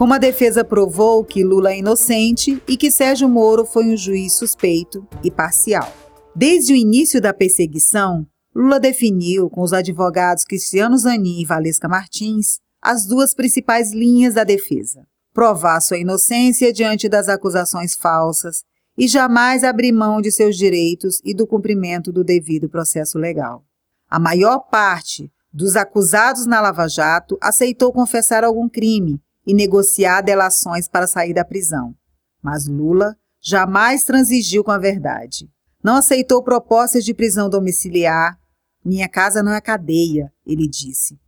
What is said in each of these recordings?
Como a defesa provou que Lula é inocente e que Sérgio Moro foi um juiz suspeito e parcial. Desde o início da perseguição, Lula definiu com os advogados Cristiano Zanin e Valesca Martins as duas principais linhas da defesa: provar sua inocência diante das acusações falsas e jamais abrir mão de seus direitos e do cumprimento do devido processo legal. A maior parte dos acusados na Lava Jato aceitou confessar algum crime e negociar delações para sair da prisão. Mas Lula jamais transigiu com a verdade. Não aceitou propostas de prisão domiciliar. Minha casa não é cadeia, ele disse.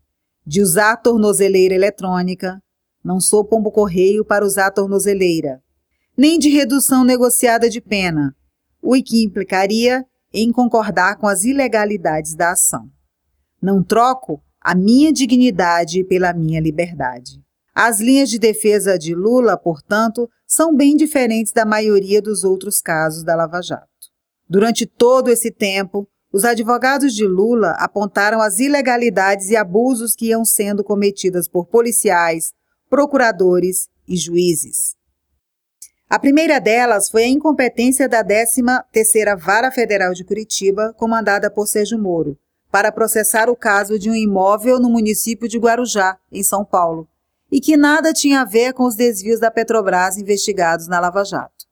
De usar tornozeleira eletrônica. Não sou pombo-correio para usar tornozeleira. Nem de redução negociada de pena, o que implicaria em concordar com as ilegalidades da ação. Não troco a minha dignidade pela minha liberdade. As linhas de defesa de Lula, portanto, são bem diferentes da maioria dos outros casos da Lava Jato. Durante todo esse tempo, os advogados de Lula apontaram as ilegalidades e abusos que iam sendo cometidas por policiais, procuradores e juízes. A primeira delas foi a incompetência da 13ª Vara Federal de Curitiba, comandada por Sérgio Moro, para processar o caso de um imóvel no município de Guarujá, em São Paulo, e que nada tinha a ver com os desvios da Petrobras investigados na Lava Jato.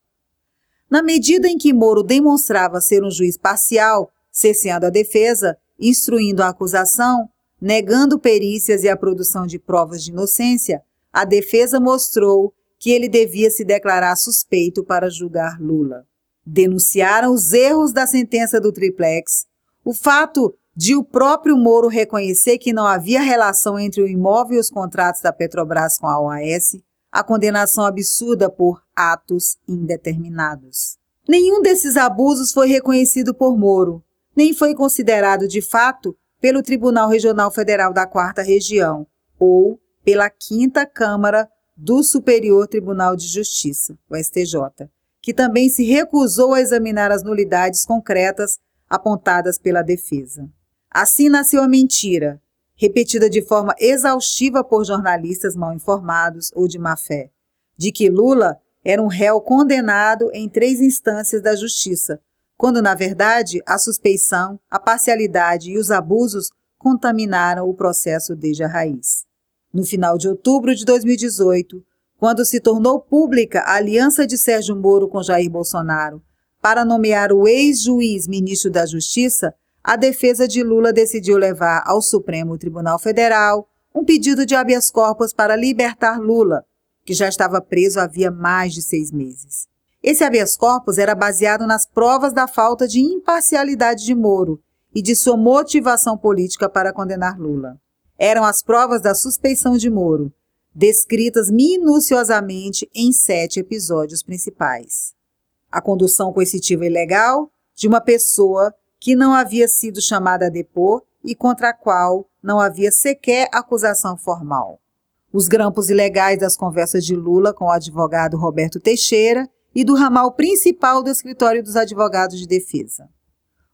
Na medida em que Moro demonstrava ser um juiz parcial, cesseando a defesa, instruindo a acusação, negando perícias e a produção de provas de inocência, a defesa mostrou que ele devia se declarar suspeito para julgar Lula. Denunciaram os erros da sentença do triplex, o fato de o próprio Moro reconhecer que não havia relação entre o imóvel e os contratos da Petrobras com a OAS, a condenação absurda por atos indeterminados. Nenhum desses abusos foi reconhecido por Moro, nem foi considerado de fato pelo Tribunal Regional Federal da Quarta Região ou pela Quinta Câmara do Superior Tribunal de Justiça, o STJ, que também se recusou a examinar as nulidades concretas apontadas pela defesa. Assim nasceu a mentira, repetida de forma exaustiva por jornalistas mal informados ou de má fé, de que Lula era um réu condenado em três instâncias da justiça, quando na verdade a suspeição, a parcialidade e os abusos contaminaram o processo desde a raiz. No final de outubro de 2018, quando se tornou pública a aliança de Sérgio Moro com Jair Bolsonaro para nomear o ex-juiz ministro da Justiça, a defesa de Lula decidiu levar ao Supremo Tribunal Federal um pedido de habeas corpus para libertar Lula, que já estava preso havia mais de seis meses. Esse habeas corpus era baseado nas provas da falta de imparcialidade de Moro e de sua motivação política para condenar Lula eram as provas da suspeição de Moro, descritas minuciosamente em sete episódios principais. A condução coercitiva ilegal de uma pessoa que não havia sido chamada a depor e contra a qual não havia sequer acusação formal. Os grampos ilegais das conversas de Lula com o advogado Roberto Teixeira e do ramal principal do escritório dos advogados de defesa.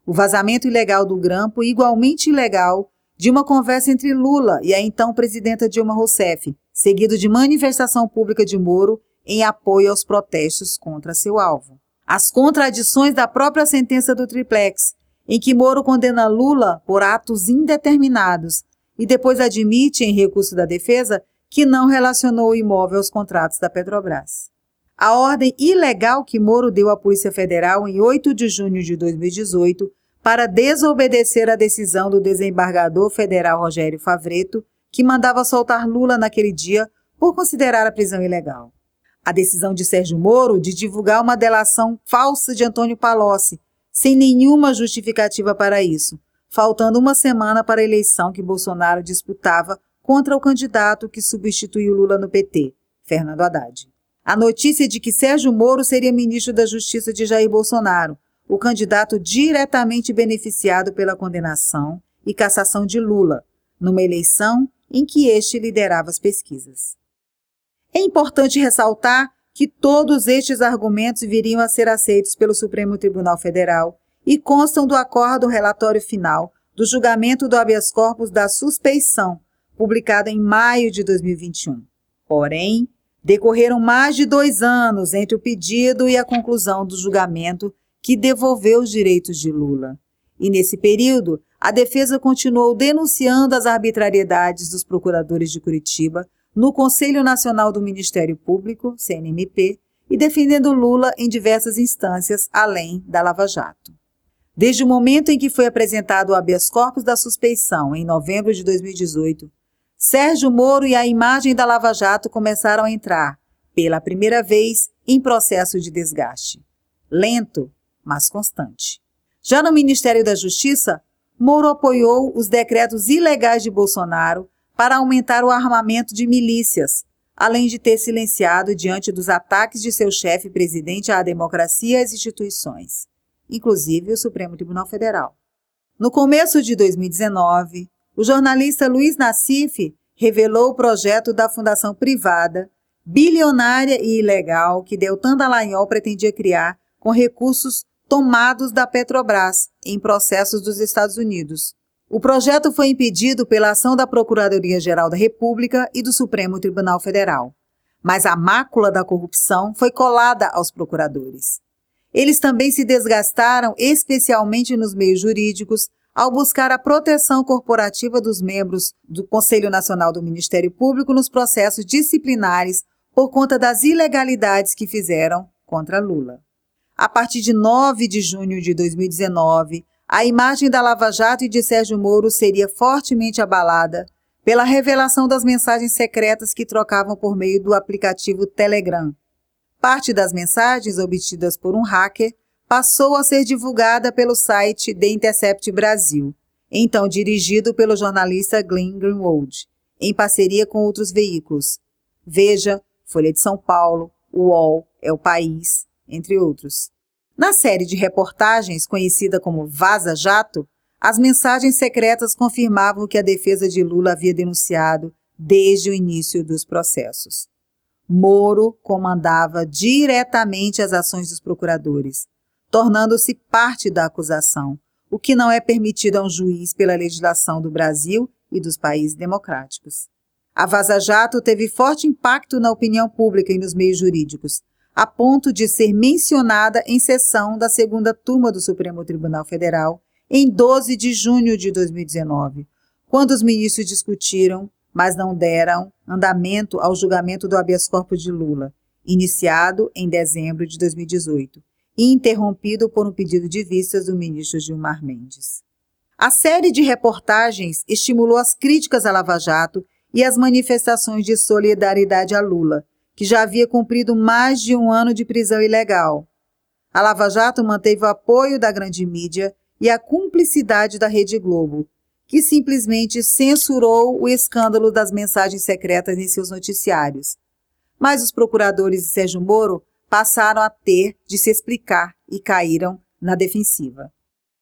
O vazamento ilegal do grampo, igualmente ilegal, de uma conversa entre Lula e a então presidenta Dilma Rousseff, seguido de manifestação pública de Moro em apoio aos protestos contra seu alvo. As contradições da própria sentença do triplex, em que Moro condena Lula por atos indeterminados e depois admite, em recurso da defesa, que não relacionou o imóvel aos contratos da Petrobras. A ordem ilegal que Moro deu à Polícia Federal em 8 de junho de 2018 para desobedecer a decisão do desembargador federal Rogério Favreto, que mandava soltar Lula naquele dia por considerar a prisão ilegal. A decisão de Sérgio Moro de divulgar uma delação falsa de Antônio Palocci, sem nenhuma justificativa para isso, faltando uma semana para a eleição que Bolsonaro disputava contra o candidato que substituiu Lula no PT, Fernando Haddad. A notícia de que Sérgio Moro seria ministro da Justiça de Jair Bolsonaro, o candidato diretamente beneficiado pela condenação e cassação de Lula, numa eleição em que este liderava as pesquisas. É importante ressaltar que todos estes argumentos viriam a ser aceitos pelo Supremo Tribunal Federal e constam do acordo relatório final do julgamento do habeas corpus da suspeição, publicado em maio de 2021. Porém, Decorreram mais de dois anos entre o pedido e a conclusão do julgamento que devolveu os direitos de Lula. E nesse período, a defesa continuou denunciando as arbitrariedades dos procuradores de Curitiba no Conselho Nacional do Ministério Público, CNMP, e defendendo Lula em diversas instâncias além da Lava Jato. Desde o momento em que foi apresentado o habeas corpus da suspeição, em novembro de 2018, Sérgio Moro e a imagem da Lava Jato começaram a entrar, pela primeira vez, em processo de desgaste. Lento, mas constante. Já no Ministério da Justiça, Moro apoiou os decretos ilegais de Bolsonaro para aumentar o armamento de milícias, além de ter silenciado diante dos ataques de seu chefe presidente à democracia e às instituições, inclusive o Supremo Tribunal Federal. No começo de 2019, o jornalista Luiz Nassif revelou o projeto da fundação privada, bilionária e ilegal, que Deltan Dallagnol pretendia criar com recursos tomados da Petrobras em processos dos Estados Unidos. O projeto foi impedido pela ação da Procuradoria-Geral da República e do Supremo Tribunal Federal. Mas a mácula da corrupção foi colada aos procuradores. Eles também se desgastaram, especialmente nos meios jurídicos, ao buscar a proteção corporativa dos membros do Conselho Nacional do Ministério Público nos processos disciplinares por conta das ilegalidades que fizeram contra Lula. A partir de 9 de junho de 2019, a imagem da Lava Jato e de Sérgio Moro seria fortemente abalada pela revelação das mensagens secretas que trocavam por meio do aplicativo Telegram. Parte das mensagens obtidas por um hacker passou a ser divulgada pelo site The Intercept Brasil, então dirigido pelo jornalista Glenn Greenwald, em parceria com outros veículos. Veja, Folha de São Paulo, UOL, É o País, entre outros. Na série de reportagens conhecida como Vaza Jato, as mensagens secretas confirmavam que a defesa de Lula havia denunciado desde o início dos processos. Moro comandava diretamente as ações dos procuradores, tornando-se parte da acusação, o que não é permitido a um juiz pela legislação do Brasil e dos países democráticos. A Vaza Jato teve forte impacto na opinião pública e nos meios jurídicos, a ponto de ser mencionada em sessão da segunda turma do Supremo Tribunal Federal em 12 de junho de 2019, quando os ministros discutiram, mas não deram andamento ao julgamento do habeas corpus de Lula, iniciado em dezembro de 2018 e interrompido por um pedido de vistas do ministro Gilmar Mendes. A série de reportagens estimulou as críticas à Lava Jato e as manifestações de solidariedade a Lula, que já havia cumprido mais de um ano de prisão ilegal. A Lava Jato manteve o apoio da grande mídia e a cumplicidade da Rede Globo, que simplesmente censurou o escândalo das mensagens secretas em seus noticiários. Mas os procuradores de Sérgio Moro passaram a ter de se explicar e caíram na defensiva.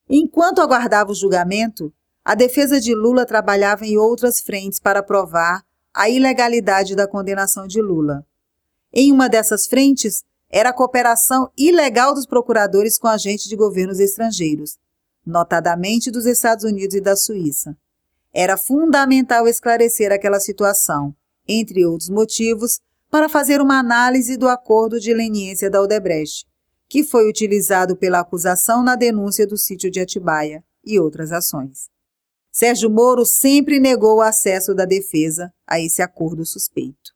Enquanto aguardava o julgamento, a defesa de Lula trabalhava em outras frentes para provar a ilegalidade da condenação de Lula. Em uma dessas frentes era a cooperação ilegal dos procuradores com agentes de governos estrangeiros, notadamente dos Estados Unidos e da Suíça. Era fundamental esclarecer aquela situação, entre outros motivos, para fazer uma análise do acordo de leniência da Odebrecht, que foi utilizado pela acusação na denúncia do sítio de Atibaia e outras ações. Sérgio Moro sempre negou o acesso da defesa a esse acordo suspeito.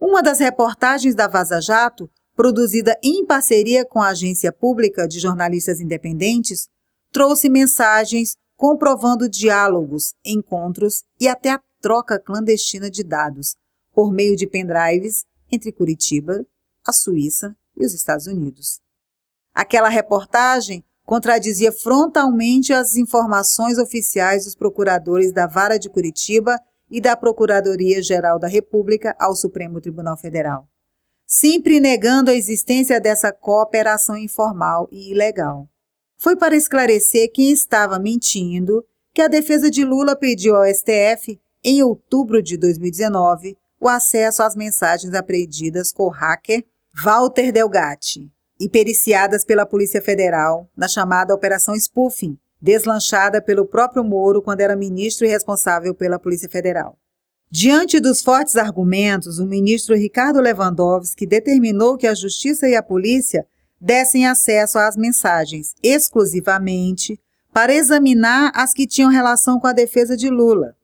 Uma das reportagens da Vaza Jato, produzida em parceria com a Agência Pública de Jornalistas Independentes, trouxe mensagens comprovando diálogos, encontros e até a troca clandestina de dados por meio de pendrives entre Curitiba, a Suíça e os Estados Unidos. Aquela reportagem contradizia frontalmente as informações oficiais dos procuradores da Vara de Curitiba e da Procuradoria-Geral da República ao Supremo Tribunal Federal, sempre negando a existência dessa cooperação informal e ilegal. Foi para esclarecer quem estava mentindo que a defesa de Lula pediu ao STF, em outubro de 2019, o acesso às mensagens apreendidas com o hacker Walter Delgatti e periciadas pela Polícia Federal na chamada Operação Spoofing, deslanchada pelo próprio Moro quando era ministro e responsável pela Polícia Federal. Diante dos fortes argumentos, o ministro Ricardo Lewandowski determinou que a Justiça e a Polícia dessem acesso às mensagens exclusivamente para examinar as que tinham relação com a defesa de Lula.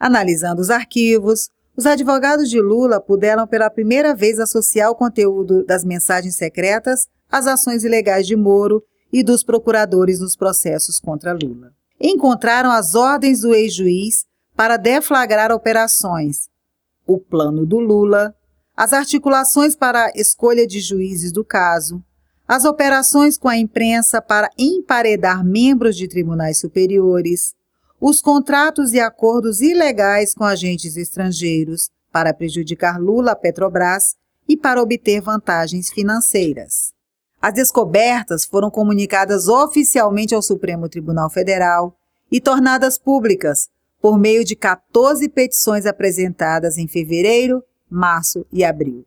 Analisando os arquivos, os advogados de Lula puderam pela primeira vez associar o conteúdo das mensagens secretas às ações ilegais de Moro e dos procuradores nos processos contra Lula. Encontraram as ordens do ex-juiz para deflagrar operações, o plano do Lula, as articulações para a escolha de juízes do caso, as operações com a imprensa para emparedar membros de tribunais superiores, os contratos e acordos ilegais com agentes estrangeiros para prejudicar Lula Petrobras e para obter vantagens financeiras. As descobertas foram comunicadas oficialmente ao Supremo Tribunal Federal e tornadas públicas por meio de 14 petições apresentadas em fevereiro, março e abril.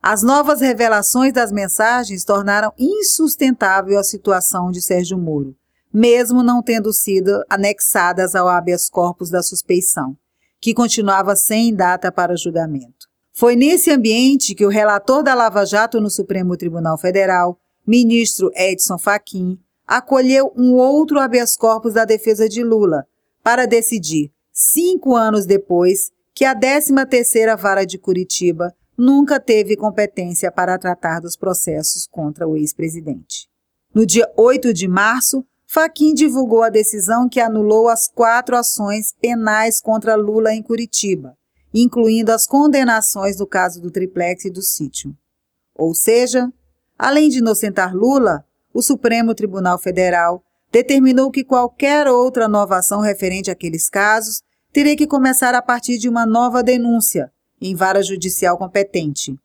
As novas revelações das mensagens tornaram insustentável a situação de Sérgio Moro, mesmo não tendo sido anexadas ao habeas corpus da suspeição, que continuava sem data para julgamento. Foi nesse ambiente que o relator da Lava Jato no Supremo Tribunal Federal, ministro Edson Fachin, acolheu um outro habeas corpus da defesa de Lula para decidir, cinco anos depois, que a 13ª Vara de Curitiba nunca teve competência para tratar dos processos contra o ex-presidente. No dia 8 de março, Faquim divulgou a decisão que anulou as quatro ações penais contra Lula em Curitiba, incluindo as condenações no caso do triplex e do sítio. Ou seja, além de inocentar Lula, o Supremo Tribunal Federal determinou que qualquer outra nova ação referente àqueles casos teria que começar a partir de uma nova denúncia em vara judicial competente.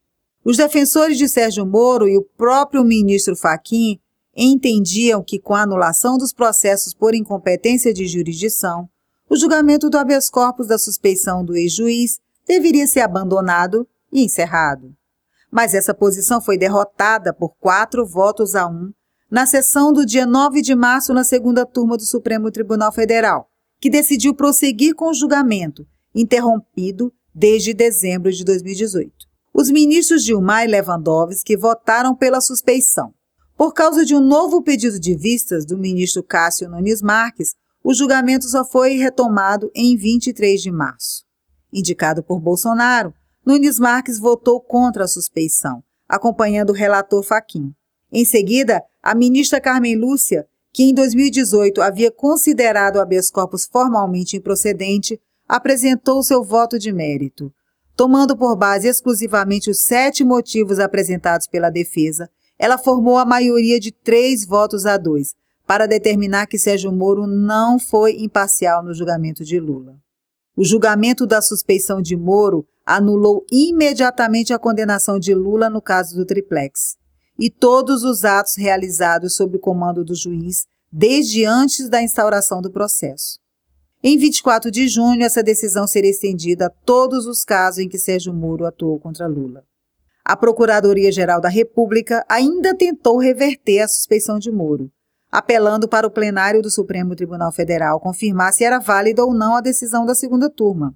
Os defensores de Sérgio Moro e o próprio ministro Faquim entendiam que, com a anulação dos processos por incompetência de jurisdição, o julgamento do habeas corpus da suspeição do ex-juiz deveria ser abandonado e encerrado. Mas essa posição foi derrotada por quatro votos a um na sessão do dia 9 de março na segunda turma do Supremo Tribunal Federal, que decidiu prosseguir com o julgamento, interrompido desde dezembro de 2018. Os ministros Dilma e Lewandowski votaram pela suspeição. Por causa de um novo pedido de vistas do ministro Cássio Nunes Marques, o julgamento só foi retomado em 23 de março. Indicado por Bolsonaro, Nunes Marques votou contra a suspeição, acompanhando o relator Faquim. Em seguida, a ministra Carmen Lúcia, que em 2018 havia considerado o habeas corpus formalmente improcedente, apresentou seu voto de mérito. Tomando por base exclusivamente os sete motivos apresentados pela defesa, ela formou a maioria de três votos a dois para determinar que Sérgio Moro não foi imparcial no julgamento de Lula. O julgamento da suspeição de Moro anulou imediatamente a condenação de Lula no caso do triplex e todos os atos realizados sob o comando do juiz desde antes da instauração do processo. Em 24 de junho, essa decisão seria estendida a todos os casos em que Sérgio Moro atuou contra Lula. A Procuradoria-Geral da República ainda tentou reverter a suspeição de Moro, apelando para o plenário do Supremo Tribunal Federal confirmar se era válida ou não a decisão da segunda turma.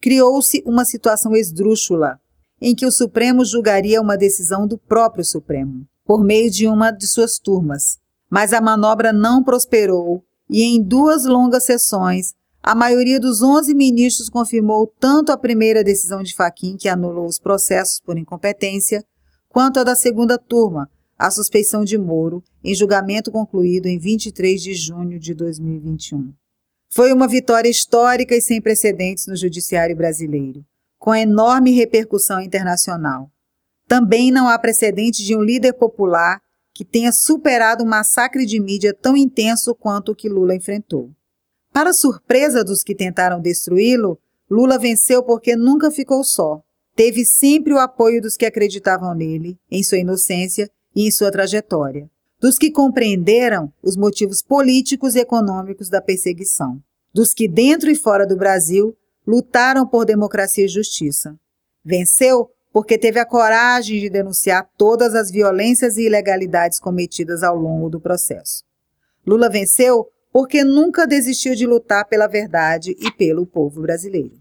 Criou-se uma situação esdrúxula, em que o Supremo julgaria uma decisão do próprio Supremo, por meio de uma de suas turmas. Mas a manobra não prosperou e, em duas longas sessões, a maioria dos 11 ministros confirmou tanto a primeira decisão de Faquim, que anulou os processos por incompetência, quanto a da segunda turma, a suspeição de Moro, em julgamento concluído em 23 de junho de 2021. Foi uma vitória histórica e sem precedentes no judiciário brasileiro, com enorme repercussão internacional. Também não há precedente de um líder popular que tenha superado um massacre de mídia tão intenso quanto o que Lula enfrentou. Para surpresa dos que tentaram destruí-lo, Lula venceu porque nunca ficou só. Teve sempre o apoio dos que acreditavam nele, em sua inocência e em sua trajetória, dos que compreenderam os motivos políticos e econômicos da perseguição, dos que, dentro e fora do Brasil, lutaram por democracia e justiça. Venceu porque teve a coragem de denunciar todas as violências e ilegalidades cometidas ao longo do processo. Lula venceu porque nunca desistiu de lutar pela verdade e pelo povo brasileiro.